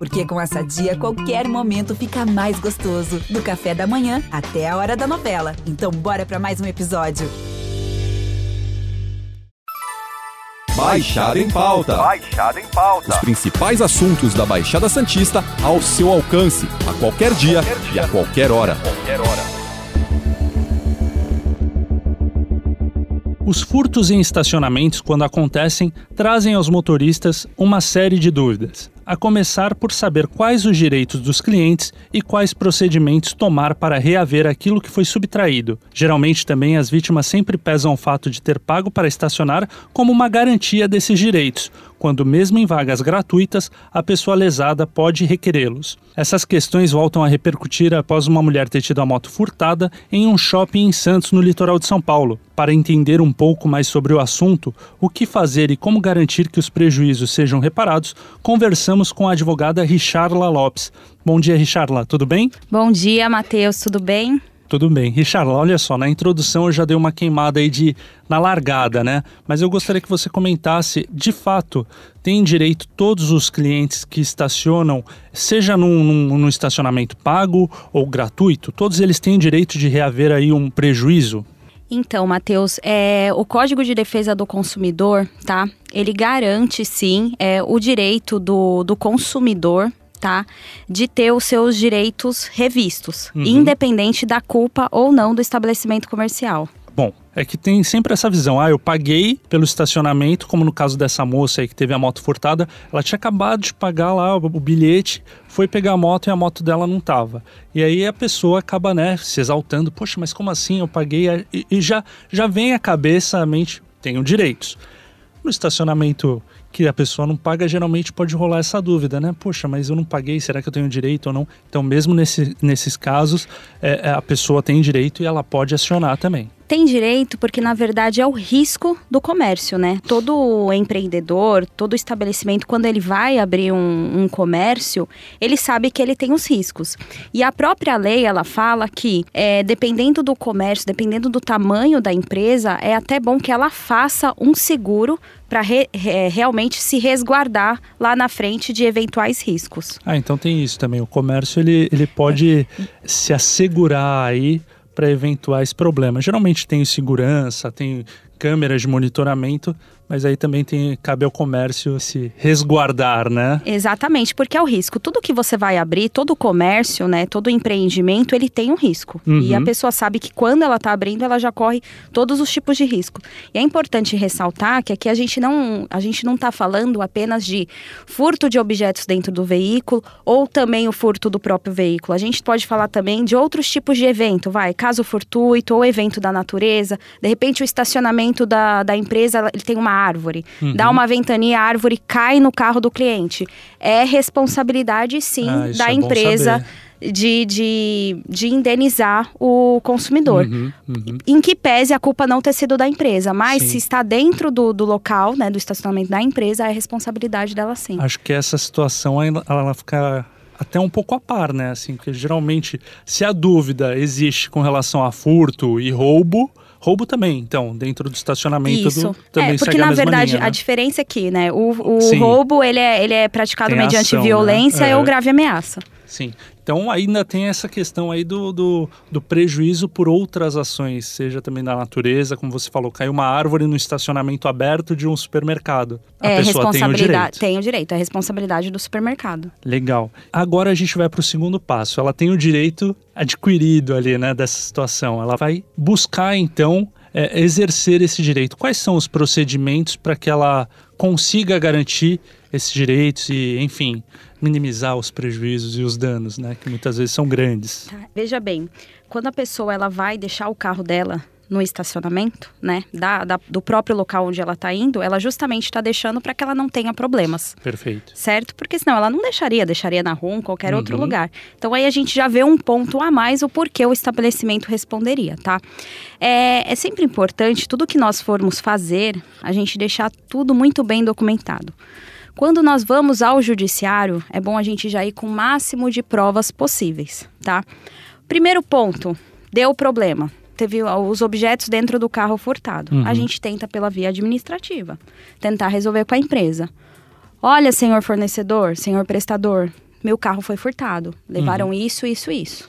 Porque com essa dia, qualquer momento fica mais gostoso. Do café da manhã até a hora da novela. Então, bora para mais um episódio. Baixada em pauta. Baixada em pauta. Os principais assuntos da Baixada Santista ao seu alcance, a qualquer dia, Qualquer dia. e a qualquer hora. Qualquer hora. Os furtos em estacionamentos, quando acontecem, trazem aos motoristas uma série de dúvidas. A começar por saber quais os direitos dos clientes e quais procedimentos tomar para reaver aquilo que foi subtraído. Geralmente também as vítimas sempre pesam o fato de ter pago para estacionar como uma garantia desses direitos, quando mesmo em vagas gratuitas, a pessoa lesada pode requerê-los. Essas questões voltam a repercutir após uma mulher ter tido a moto furtada em um shopping em Santos, no litoral de São Paulo. Para entender um pouco mais sobre o assunto, o que fazer e como garantir que os prejuízos sejam reparados, conversamos com a advogada Richarla Lopes. Bom dia, Richarla, tudo bem? Bom dia, Matheus, tudo bem? Tudo bem. Richarla, olha só, na introdução eu já dei uma queimada aí de na largada, né? Mas eu gostaria que você comentasse, de fato, tem direito todos os clientes que estacionam, seja num, num, num estacionamento pago ou gratuito, todos eles têm direito de reaver aí um prejuízo? Então, Matheus, é, o Código de Defesa do Consumidor, tá? Ele garante, sim, é, o direito do, do consumidor, tá? De ter os seus direitos revistos, Uhum. independente da culpa ou não do estabelecimento comercial. Bom, é que tem sempre essa visão. Ah, eu paguei pelo estacionamento, como no caso dessa moça aí que teve a moto furtada. Ela tinha acabado de pagar lá o, bilhete, foi pegar a moto e a moto dela não tava. E aí a pessoa acaba, né, se exaltando. Poxa, mas como assim? Eu paguei. E, e já, já vem à cabeça, a mente, tenho direitos. No estacionamento que a pessoa não paga, geralmente pode rolar essa dúvida, né? Poxa, mas eu não paguei, será que eu tenho direito ou não? Então, mesmo nesse, nesses casos, é, é, a pessoa tem direito e ela pode acionar também. Tem direito porque, na verdade, é o risco do comércio, né? Todo empreendedor, todo estabelecimento, quando ele vai abrir um, um comércio, ele sabe que ele tem os riscos. E a própria lei, ela fala que, é, dependendo do comércio, dependendo do tamanho da empresa, é até bom que ela faça um seguro para realmente se resguardar lá na frente de eventuais riscos. Ah, então tem isso também. O comércio ele, ele pode se assegurar aí para eventuais problemas. Geralmente tem segurança, tem câmeras de monitoramento, mas aí também tem, cabe ao comércio se resguardar, né? Exatamente, porque é o risco. Tudo que você vai abrir, todo comércio, né, todo empreendimento, ele tem um risco. Uhum. E a pessoa sabe que quando ela está abrindo, ela já corre todos os tipos de risco. E é importante ressaltar que aqui a gente não a gente não está falando apenas de furto de objetos dentro do veículo ou também o furto do próprio veículo. A gente pode falar também de outros tipos de evento, vai, caso fortuito ou evento da natureza. De repente o estacionamento da, da empresa ele tem uma árvore, Uhum. dá uma ventania, a árvore cai no carro do cliente. É responsabilidade, sim, Ah, da é empresa de, de, de indenizar o consumidor. Uhum, uhum. Em que pese a culpa não ter sido da empresa, mas Sim. se está dentro do, do local, né, do estacionamento da empresa, é responsabilidade dela sim. Acho que essa situação ela, ela fica até um pouco a par, né? Assim, porque geralmente, se a dúvida existe com relação a furto e roubo, roubo também, então, dentro do estacionamento Isso. do, também é, porque a na mesma verdade linha, né? a diferença aqui, né? O, o roubo ele é, ele é praticado Tem mediante ação, né? violência É. ou grave ameaça. Sim. Então ainda tem essa questão aí do, do, do prejuízo por outras ações, seja também da natureza, como você falou, caiu uma árvore no estacionamento aberto de um supermercado. A é pessoa tem o direito. Tem o direito, é responsabilidade do supermercado. Legal. Agora a gente vai para o segundo passo. Ela tem o direito adquirido ali, né, dessa situação. Ela vai buscar então é, exercer esse direito. Quais são os procedimentos para que ela consiga garantir esses direitos e, enfim, minimizar os prejuízos e os danos, né, que muitas vezes são grandes. Tá, Veja bem, quando a pessoa ela vai deixar o carro dela no estacionamento, né, da, da- do próprio local onde ela está indo, ela justamente está deixando para que ela não tenha problemas. Perfeito. Certo? Porque senão ela não deixaria, deixaria na rua, em qualquer outro Uhum. lugar. Então aí a gente já vê um ponto a mais o porquê o estabelecimento responderia, tá? É, é sempre importante, tudo que nós formos fazer, a gente deixar tudo muito bem documentado. Quando nós vamos ao judiciário, é bom a gente já ir com o máximo de provas possíveis, tá? Primeiro ponto, deu problema. Teve os objetos dentro do carro furtado. Uhum. A gente tenta pela via administrativa, tentar resolver com a empresa. Olha, senhor fornecedor, senhor prestador, meu carro foi furtado. Levaram uhum. isso, isso, isso.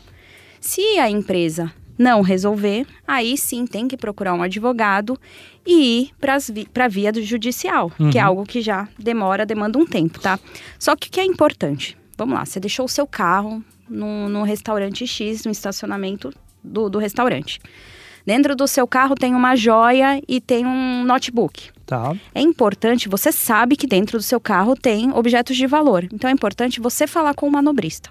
Se a empresa não resolver, aí sim tem que procurar um advogado e ir para a via do judicial, uhum. que é uhum. algo que já demora, demanda um tempo, tá? Só que o que é importante? Vamos lá, você deixou o seu carro no, no restaurante X, no estacionamento do, do restaurante. Dentro do seu carro tem uma joia e tem um notebook. Tá. É importante, você sabe que dentro do seu carro tem objetos de valor. Então é importante você falar com o manobrista.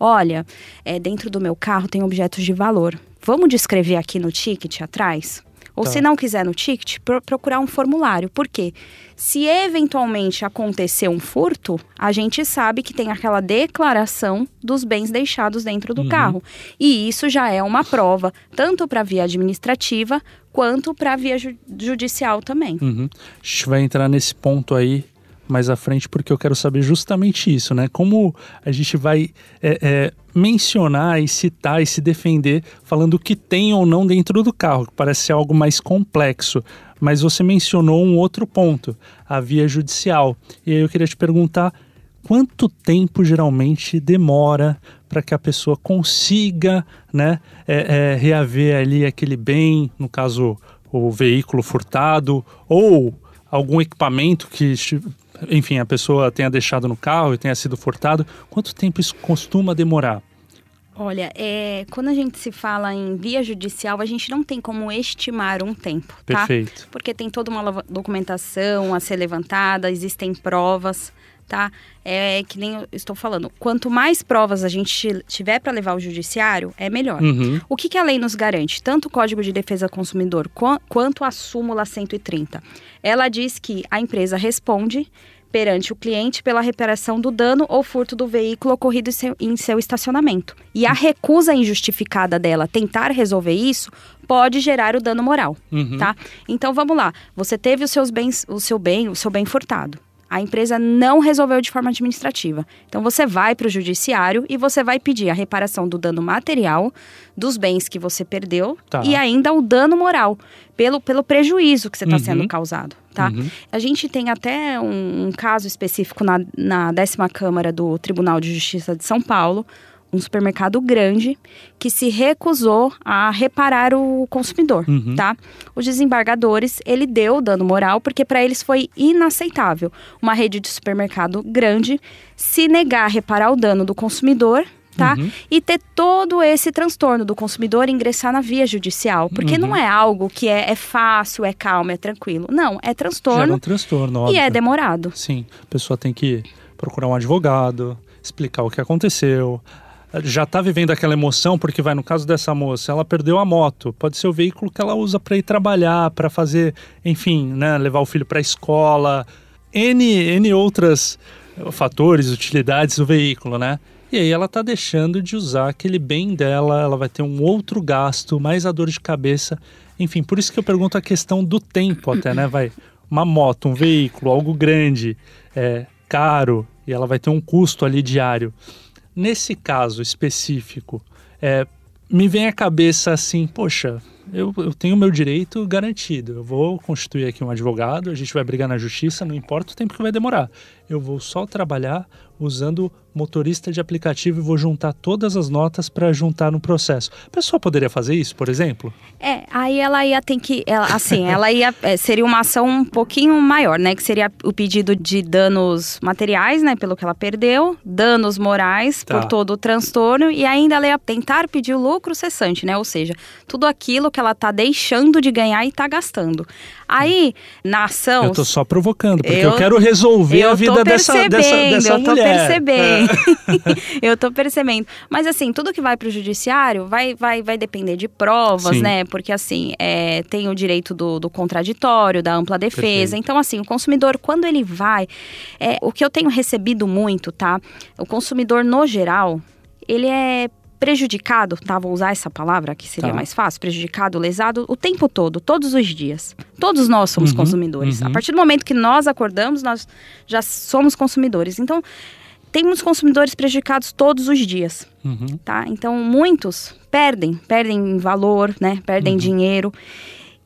Olha, é, dentro do meu carro tem objetos de valor. Vamos descrever aqui no ticket atrás? Ou tá. se não quiser no ticket, pro, procurar um formulário. Por quê? Se eventualmente acontecer um furto, a gente sabe que tem aquela declaração dos bens deixados dentro do uhum. carro. E isso já é uma prova, tanto para a via administrativa quanto para a via ju judicial também. Uhum. A gente vai entrar nesse ponto aí mais à frente, porque eu quero saber justamente isso, né? Como a gente vai é, é, mencionar e citar e se defender falando o que tem ou não dentro do carro, que parece ser algo mais complexo. Mas você mencionou um outro ponto, a via judicial. E aí eu queria te perguntar quanto tempo geralmente demora para que a pessoa consiga né, é, é, reaver ali aquele bem, no caso o veículo furtado, ou algum equipamento que enfim, a pessoa tenha deixado no carro e tenha sido furtado, quanto tempo isso costuma demorar? Olha, é, quando a gente se fala em via judicial, a gente não tem como estimar um tempo, tá? Perfeito. Porque tem toda uma documentação a ser levantada, existem provas, tá? É que nem eu estou falando, quanto mais provas a gente tiver para levar ao judiciário, é melhor. Uhum. O que, que a lei nos garante? Tanto o Código de Defesa do Consumidor quanto a súmula 130. Ela diz que a empresa responde perante o cliente pela reparação do dano ou furto do veículo ocorrido em seu, em seu estacionamento. E a recusa injustificada dela tentar resolver isso pode gerar o dano moral, uhum. tá? Então vamos lá, você teve os seus bens, o seu bem, o seu bem furtado a empresa não resolveu de forma administrativa. Então você vai para o judiciário e você vai pedir a reparação do dano material, dos bens que você perdeu tá. e ainda o dano moral, pelo, pelo prejuízo que você está uhum. sendo causado. Tá? Uhum. A gente tem até um, um caso específico na, na décima Câmara do Tribunal de Justiça de São Paulo, um supermercado grande que se recusou a reparar o consumidor, uhum. tá? Os desembargadores, ele deu dano moral porque para eles foi inaceitável uma rede de supermercado grande se negar a reparar o dano do consumidor tá? Uhum. E ter todo esse transtorno do consumidor ingressar na via judicial. Porque uhum. não é algo que é, é, fácil, é calmo, é tranquilo. Não, é transtorno. É um transtorno, óbvio. E é demorado. Sim, a pessoa tem que procurar um advogado, explicar o que aconteceu, já está vivendo aquela emoção, porque vai no caso dessa moça, ela perdeu a moto, pode ser o veículo que ela usa para ir trabalhar, para fazer, enfim, né, levar o filho para a escola, N, N outras fatores, utilidades do veículo, né? E aí ela está deixando de usar aquele bem dela, ela vai ter um outro gasto, mais a dor de cabeça. Enfim, por isso que eu pergunto a questão do tempo até, né? Vai, uma moto, um veículo, algo grande, é, caro, e ela vai ter um custo ali diário. Nesse caso específico, é, me vem à cabeça assim, poxa, eu, eu tenho meu direito garantido. Eu vou constituir aqui um advogado, a gente vai brigar na justiça, não importa o tempo que vai demorar. Eu vou só trabalhar usando motorista de aplicativo e vou juntar todas as notas para juntar no processo. A pessoa poderia fazer isso, por exemplo? É, aí ela ia ter que, ela, assim, ela ia é, seria uma ação um pouquinho maior, né, que seria o pedido de danos materiais, né, pelo que ela perdeu, danos morais tá. por todo o transtorno e ainda ela ia tentar pedir o lucro cessante, né, ou seja, tudo aquilo que ela tá deixando de ganhar e tá gastando. Aí, na ação. Eu tô só provocando, porque eu, eu quero resolver a vida dessa, dessa, dessa eu mulher. Tô percebendo. É. eu tô percebendo. Mas, assim, tudo que vai pro judiciário vai, vai, vai depender de provas, Sim. né? Porque, assim, é, tem o direito do, do contraditório, da ampla defesa. Perfeito. Então, assim, o consumidor, quando ele vai. É, o que eu tenho recebido muito, tá? O consumidor, no geral, ele é prejudicado, tá? Vou usar essa palavra que seria tá. mais fácil, prejudicado, lesado, o tempo todo, todos os dias. Todos nós somos uhum, consumidores. Uhum. A partir do momento que nós acordamos, nós já somos consumidores. Então, temos consumidores prejudicados todos os dias, uhum. tá? Então, muitos perdem, perdem valor, né? Perdem uhum. dinheiro.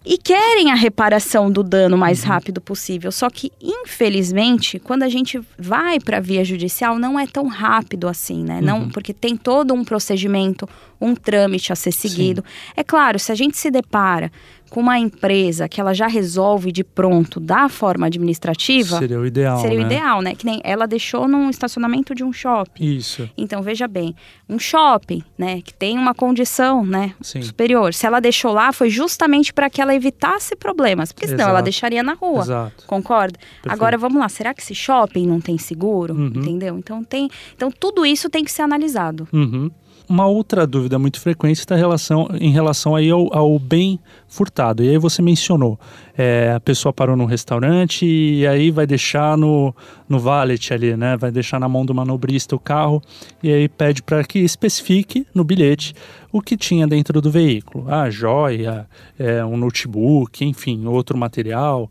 e querem a reparação do dano mais rápido possível. Só que, infelizmente, quando a gente vai para a via judicial, não é tão rápido assim, né? Não, porque tem todo um procedimento, um trâmite a ser seguido. É claro, se a gente se depara com uma empresa que ela já resolve de pronto da forma administrativa, Seria o ideal, seria o né? ideal, né? Que nem ela deixou num estacionamento de um shopping. Isso. Então, veja bem, um shopping, né, que tem uma condição, né, Sim. superior. Se ela deixou lá, foi justamente para que ela evitasse problemas, porque senão Exato. ela deixaria na rua. Exato. Concorda? Agora vamos lá, será que esse shopping não tem seguro? Uhum. Entendeu? Então tem, então tudo isso tem que ser analisado. Uhum. Uma outra dúvida muito frequente está em relação, em relação aí ao, ao bem furtado. E aí você mencionou, é, a pessoa parou num restaurante e aí vai deixar no, no valet ali, né? Vai deixar na mão do manobrista o carro e aí pede para que especifique no bilhete o que tinha dentro do veículo. Ah, joia, é, um notebook, enfim, outro material.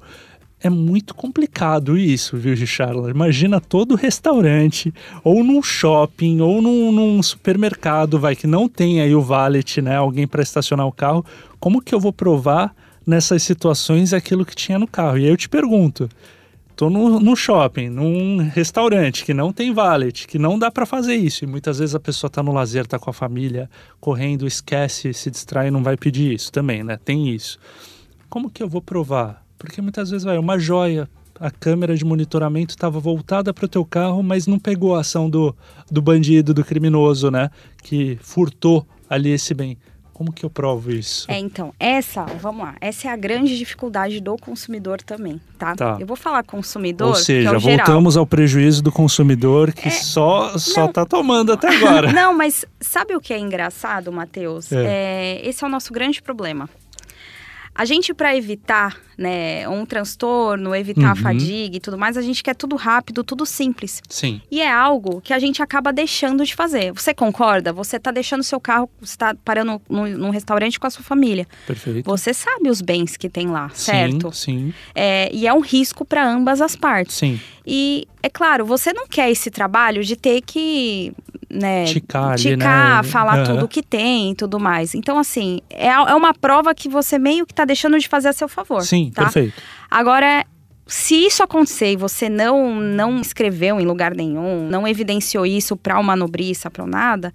É muito complicado isso, viu, Richard? Imagina todo restaurante, ou num shopping, ou num, num supermercado, vai, que não tem aí o valet, né? Alguém para estacionar o carro. Como que eu vou provar nessas situações aquilo que tinha no carro? E aí eu te pergunto. Tô no, no shopping, num restaurante que não tem valet, que não dá para fazer isso. E muitas vezes a pessoa tá no lazer, tá com a família, correndo, esquece, se distrai não vai pedir isso também, né? Tem isso. Como que eu vou provar? Porque muitas vezes vai uma joia, a câmera de monitoramento estava voltada para o teu carro, mas não pegou a ação do, do bandido, do criminoso, né? Que furtou ali esse bem. Como que eu provo isso? É, então, essa, vamos lá, essa é a grande dificuldade do consumidor também, tá? Tá. Eu vou falar consumidor, Ou é seja, geral. voltamos ao prejuízo do consumidor que só só não. tá tomando até agora. Não, mas sabe o que é engraçado, Matheus? É. É, esse é o nosso grande problema. A gente, para evitar né, um transtorno, evitar a Uhum. fadiga e tudo mais, a gente quer tudo rápido, tudo simples. Sim, E é algo que a gente acaba deixando de fazer. Você concorda? Você está deixando seu carro, você está parando num, num restaurante com a sua família. perfeito. Você sabe os bens que tem lá, certo? Sim, É, e é um risco para ambas as partes. sim, sim. E é claro, você não quer esse trabalho de ter que né, Ticar ticar, né? falar Aham. tudo que tem e tudo mais. Então, assim, é, é uma prova que você meio que tá deixando de fazer a seu favor. Sim, tá? perfeito. Agora, se isso acontecer e você não, não escreveu em lugar nenhum, não evidenciou isso para uma nobrista, para nada,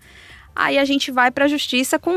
aí a gente vai para a justiça com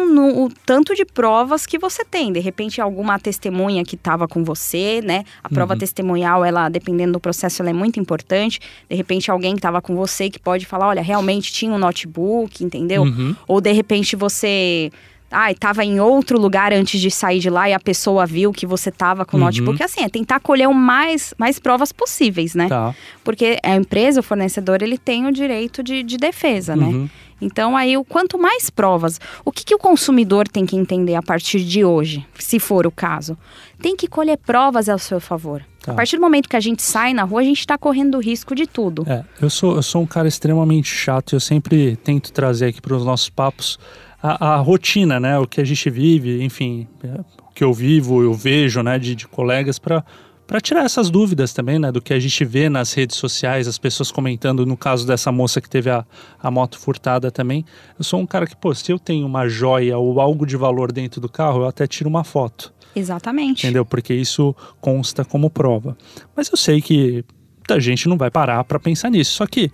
o tanto de provas que você tem. De repente, alguma testemunha que estava com você, né? A prova Uhum. testemunhal, ela, dependendo do processo, ela é muito importante. De repente, alguém que estava com você que pode falar, olha, realmente tinha um notebook, entendeu? Uhum. Ou de repente você. Ai, tava em outro lugar antes de sair de lá e a pessoa viu que você tava com o Uhum. notebook. Assim, é tentar colher o mais, mais provas possíveis, né? Tá. Porque a empresa, o fornecedor, ele tem o direito de, de defesa, né? Uhum. Então, aí, o quanto mais provas, o que, que o consumidor tem que entender a partir de hoje, se for o caso? Tem que colher provas ao seu favor. Tá. A partir do momento que a gente sai na rua, a gente está correndo o risco de tudo. É, eu sou, eu sou um cara extremamente chato. Eu sempre tento trazer aqui para os nossos papos a, a rotina, né? O que a gente vive, enfim, é, o que eu vivo, eu vejo, né? De, de colegas para para tirar essas dúvidas também, né? Do que a gente vê nas redes sociais, as pessoas comentando. No caso dessa moça que teve a, a moto furtada também. Eu sou um cara que, pô, se eu tenho uma joia ou algo de valor dentro do carro, eu até tiro uma foto Exatamente. entendeu? Porque isso consta como prova. Mas eu sei que muita gente não vai parar para pensar nisso. Só que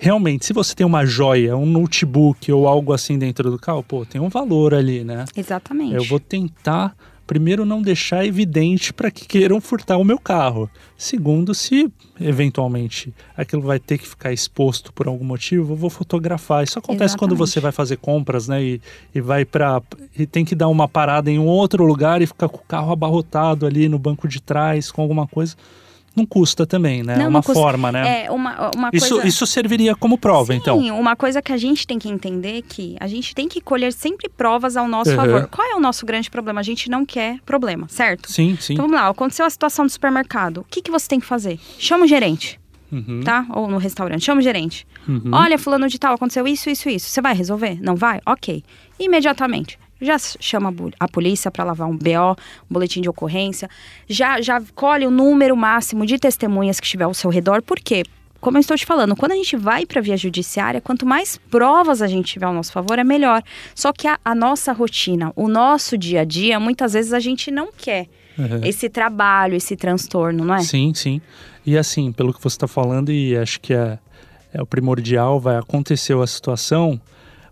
realmente, se você tem uma joia, um notebook ou algo assim dentro do carro, pô, tem um valor ali, né? Exatamente. Eu vou tentar primeiro não deixar evidente para que queiram furtar o meu carro. Segundo, se eventualmente aquilo vai ter que ficar exposto por algum motivo, eu vou fotografar. Isso acontece quando Exatamente. você vai fazer compras, né? E, e vai para e tem que dar uma parada em um outro lugar e ficar com o carro abarrotado ali no banco de trás com alguma coisa. Não custa também, né? Não, É não uma custa. forma, né? É uma, uma isso, coisa... isso serviria como prova, Sim, então. uma coisa que a gente tem que entender é que a gente tem que colher sempre provas ao nosso Uhum. favor. Qual é o nosso grande problema? A gente não quer problema, certo? Sim, sim. Então vamos lá, aconteceu a situação do supermercado. O que, que você tem que fazer? Chama o gerente, Uhum, tá? Ou no restaurante, chama o gerente. uhum. Olha, fulano de tal, aconteceu isso, isso, isso. Você vai resolver? Não vai? Ok. Imediatamente. Já chama a polícia para lavar um BO, um boletim de ocorrência. Já, já colhe o número máximo de testemunhas que estiver ao seu redor. Por quê? Como eu estou te falando, quando a gente vai para a via judiciária, quanto mais provas a gente tiver ao nosso favor, é melhor. Só que a, a nossa rotina, o nosso dia a dia, muitas vezes a gente não quer Uhum. esse trabalho, esse transtorno, não é? Sim, sim. E assim, pelo que você está falando, e acho que é, é o primordial, vai acontecer a situação,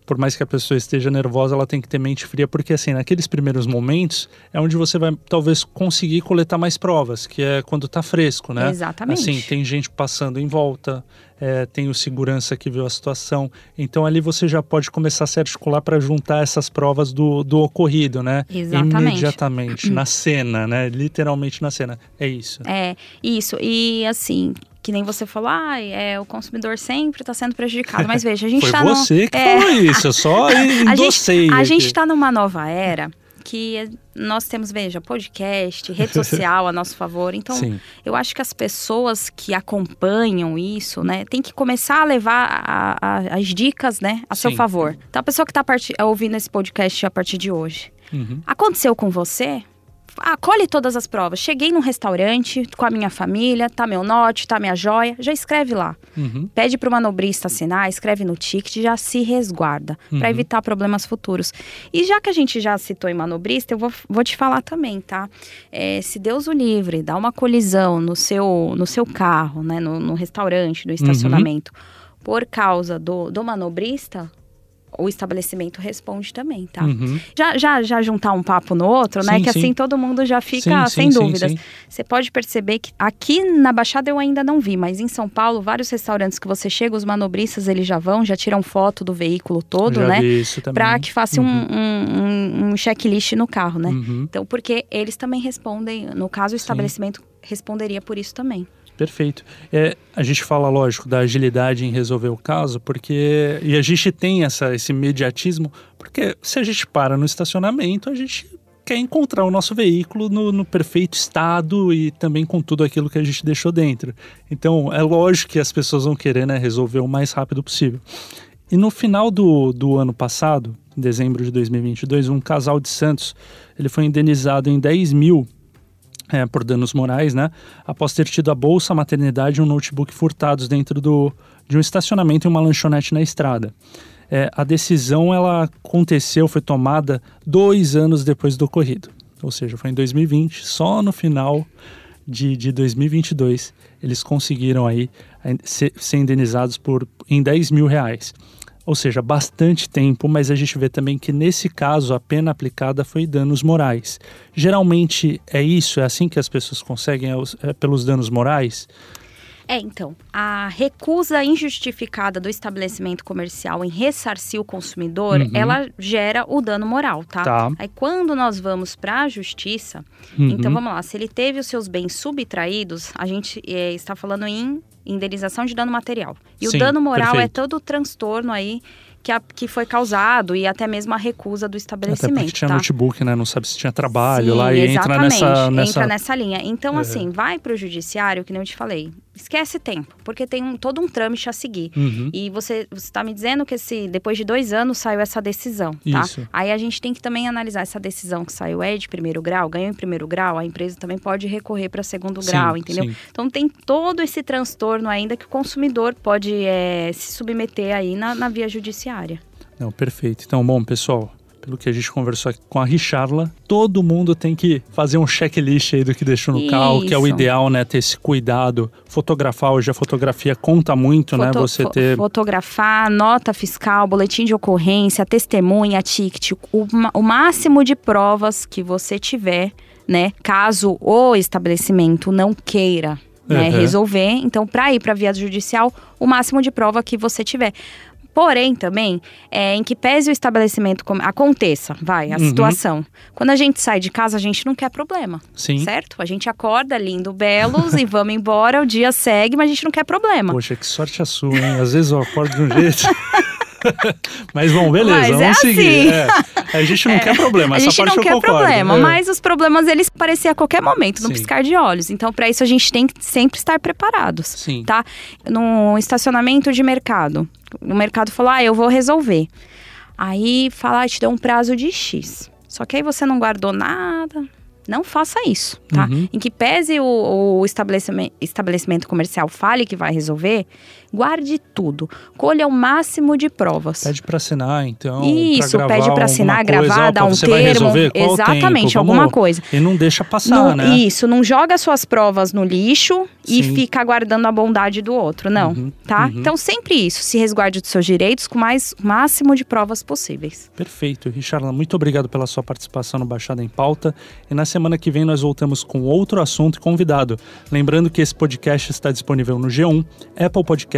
por mais que a pessoa esteja nervosa, ela tem que ter mente fria, porque assim, naqueles primeiros momentos é onde você vai talvez conseguir coletar mais provas, que é quando tá fresco, né? Exatamente. Assim, tem gente passando em volta, é, tem o segurança que viu a situação. Então ali você já pode começar a se articular para juntar essas provas do, do ocorrido, né? Exatamente. Imediatamente, na cena, né? Literalmente na cena. É isso. É, isso. E assim, que nem você falou, ah, é, o consumidor sempre está sendo prejudicado. Mas veja, a gente Foi está você que é, falou isso, eu só endossei. a gente está numa nova era que nós temos, veja, podcast, rede social a nosso favor. Então, Sim. eu acho que as pessoas que acompanham isso, né, tem que começar a levar a- a- as dicas, né, a seu Sim. favor. Então, a pessoa que está ouvindo esse podcast a partir de hoje, Uhum. aconteceu com você? Acolhe todas as provas. Cheguei num restaurante com a minha família, tá meu note, tá minha joia, já escreve lá. Uhum. Pede para o manobrista assinar, escreve no ticket, já se resguarda, Uhum. para evitar problemas futuros. E já que a gente já citou em manobrista, eu vou, vou te falar também, tá? É, se Deus o livre, dá uma colisão no seu, no seu carro, né, no, no restaurante, Uhum. no estacionamento, por causa do, do manobrista, o estabelecimento responde também, tá? Uhum. Já, já, já juntar um papo no outro, né? Sim, Que sim. assim todo mundo já fica Sim, sem dúvidas. Você pode perceber que aqui na Baixada eu ainda não vi, mas em São Paulo, vários restaurantes que você chega, os manobristas eles já vão, já tiram foto do veículo todo, Já né? Pra que faça um- Uhum. um, um, um checklist no carro, né? Uhum. Então, porque eles também respondem, no caso, o estabelecimento responderia por isso também. Perfeito. É, a gente fala, lógico, da agilidade em resolver o caso, porque. E a gente tem essa, esse imediatismo, porque se a gente para no estacionamento, a gente quer encontrar o nosso veículo no, no perfeito estado e também com tudo aquilo que a gente deixou dentro. Então, é lógico que as pessoas vão querer né, resolver o mais rápido possível. E no final do, do ano passado, em dezembro de 2022, um casal de Santos ele foi indenizado em 10 mil é, por danos morais, né? Após ter tido a bolsa, a maternidade e um notebook furtados dentro do, de um estacionamento e uma lanchonete na estrada. É, a decisão ela aconteceu, foi tomada dois anos depois do ocorrido. Ou seja, foi em 2020, só no final de, de 2022 eles conseguiram aí eh, ser, ser indenizados por em 10 mil reais. Ou seja, bastante tempo, mas a gente vê também que nesse caso a pena aplicada foi danos morais. Geralmente é isso, é assim que as pessoas conseguem, é é pelos danos morais? É, então, a recusa injustificada do estabelecimento comercial em ressarcir o consumidor, Uhum. ela gera o dano moral, tá? Tá. Aí quando nós vamos para a justiça, Uhum. então vamos lá, se ele teve os seus bens subtraídos, a gente eh, está falando em indenização de dano material. E Sim, o dano moral é perfeito. todo o transtorno aí que, a- que foi causado e até mesmo a recusa do Até estabelecimento, porque tinha tá? notebook, né? Não sabe se tinha trabalho Sim, lá e entra nessa, nessa... entra nessa linha. Então, É. assim, vai para o judiciário, que nem eu te falei. Esquece tempo, porque tem um, todo um trâmite a seguir. Uhum. E você está me dizendo que esse, depois de dois anos saiu essa decisão, tá? Isso. Aí a gente tem que também analisar essa decisão que saiu é de primeiro grau, ganhou em primeiro grau, a empresa também pode recorrer para segundo Sim, grau, entendeu? sim. Então tem todo esse transtorno ainda que o consumidor pode é, se submeter aí na, na via judiciária. Não, perfeito. Então, bom, pessoal, pelo que a gente conversou aqui com a Richarla, todo mundo tem que fazer um checklist aí do que deixou no carro, que é o Isso. ideal, né? Ter esse cuidado. Fotografar, hoje a fotografia conta muito, né? Foto- Você fo- ter. Fotografar, nota fiscal, boletim de ocorrência, testemunha, ticket, o, o máximo de provas que você tiver, né? Caso o estabelecimento não queira né, Uhum. resolver. Então, para ir para a via judicial, o máximo de prova que você tiver. Porém, também, é, em que pese o estabelecimento aconteça, vai, a Uhum. situação. Quando a gente sai de casa, a gente não quer problema. Sim. Certo? A gente acorda lindo, belos e vamos embora, o dia segue, mas a gente não quer problema. Poxa, que sorte a sua, hein? Às vezes eu acordo de um jeito. mas bom, beleza, Mas é vamos seguir. assim. É, a gente não quer problema, a essa gente parte não quer concordo. problema, É. mas os problemas eles aparecem a qualquer momento, no Sim. piscar de olhos. Então, para isso a gente tem que sempre estar preparados, Sim. tá? No estacionamento de mercado, o mercado falou: "Ah, eu vou resolver". Aí fala: ah, "Te deu um prazo de X". Só que aí você não guardou nada. Não faça isso, tá? Uhum. Em que pese o, o estabelecimento, estabelecimento comercial fale que vai resolver, Guarde tudo. Colha o máximo de provas. Pede para assinar, então. Isso, pede para assinar, gravar, dar um você termo. Exatamente, alguma Vamos- coisa. E não deixa passar, Não- né? Isso, não joga suas provas no lixo e Sim. fica aguardando a bondade do outro, não, Uhum, tá? uhum. Então sempre isso, se resguarde dos seus direitos com mais o máximo de provas possíveis. Perfeito. Richard, muito obrigado pela sua participação no Baixada em Pauta. E na semana que vem nós voltamos com outro assunto e convidado. Lembrando que esse podcast está disponível no G1, Apple Podcast,